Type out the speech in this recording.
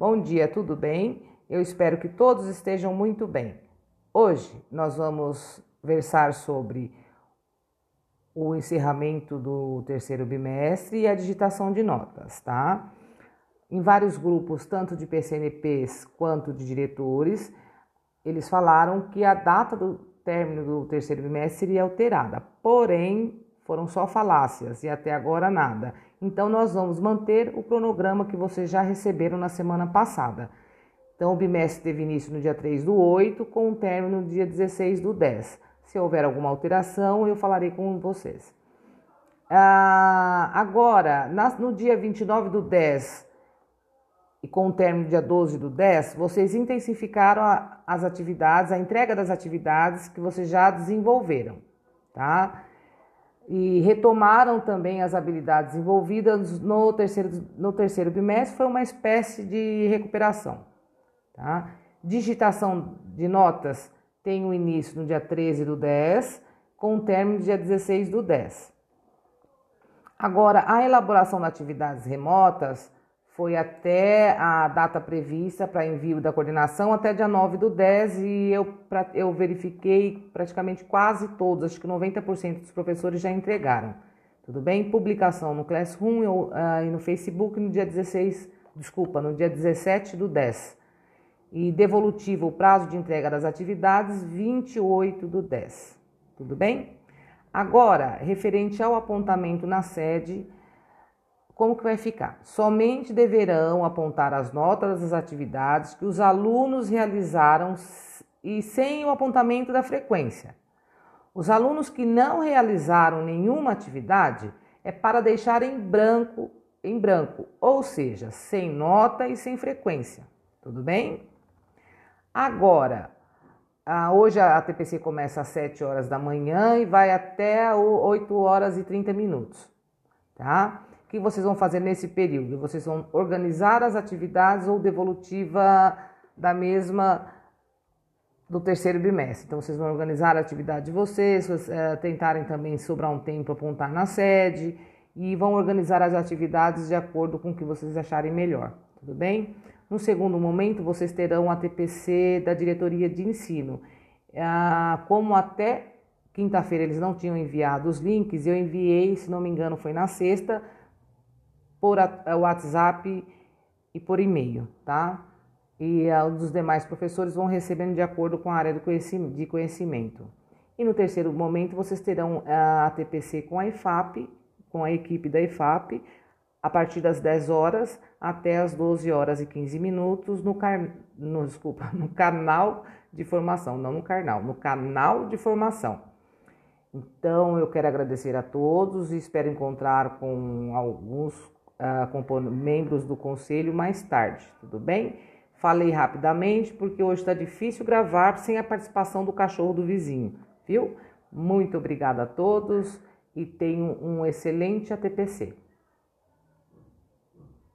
Bom dia, tudo bem? Eu espero que todos estejam muito bem. Hoje nós vamos versar sobre o encerramento do terceiro bimestre e a digitação de notas, tá? Em vários grupos, tanto de PCNPs quanto de diretores, eles falaram que a data do término do terceiro bimestre seria alterada, porém foram só falácias e até agora nada. Então nós vamos manter o cronograma que vocês já receberam na semana passada. Então o bimestre teve início no dia 3 do 8, com o término no dia 16 do 10. Se houver alguma alteração, eu falarei com vocês. Ah, agora, no dia 29 do 10 e com o término dia 12 do 10, vocês intensificaram a, as atividades, a entrega das atividades que vocês já desenvolveram, tá? E retomaram também as habilidades envolvidas no terceiro, no terceiro bimestre, foi uma espécie de recuperação, tá? Digitação de notas tem o início no dia 13 do 10, com o término no dia 16 do 10. Agora, a elaboração de atividades remotas foi até a data prevista para envio da coordenação, até dia 9 do 10, e eu, pra, eu verifiquei praticamente quase todos, acho que 90% dos professores já entregaram. Tudo bem? Publicação no Classroom uh, e no Facebook no dia 16, desculpa, no dia 17 do 10 e devolutivo o prazo de entrega das atividades 28 do 10. Tudo bem? Agora, referente ao apontamento na sede, como que vai ficar? Somente deverão apontar as notas das atividades que os alunos realizaram e sem o apontamento da frequência. Os alunos que não realizaram nenhuma atividade é para deixar em branco, em branco, ou seja, sem nota e sem frequência. Tudo bem? Agora, hoje a TPC começa às 7 horas da manhã e vai até 8 horas e 30 minutos, tá? Que vocês vão fazer nesse período? Vocês vão organizar as atividades ou devolutiva da mesma do terceiro bimestre. Então, vocês vão organizar a atividade de vocês, é, tentarem também sobrar um tempo apontar na sede e vão organizar as atividades de acordo com o que vocês acharem melhor, tudo bem? No segundo momento, vocês terão a TPC da diretoria de ensino. Ah, como até quinta-feira eles não tinham enviado os links, eu enviei, se não me engano, foi na sexta, por WhatsApp e por e-mail, tá? E os demais professores vão recebendo de acordo com a área de conhecimento. E no terceiro momento, vocês terão a TPC com a IFAP, com a equipe da IFAP, a partir das 10 horas até as 12 horas e 15 minutos no, car... no, desculpa, no canal de formação, não no carnal, no canal de formação. Então eu quero agradecer a todos e espero encontrar com alguns uh, membros do conselho mais tarde, tudo bem? Falei rapidamente porque hoje está difícil gravar sem a participação do cachorro do vizinho, viu? Muito obrigada a todos e tenham um excelente ATPC.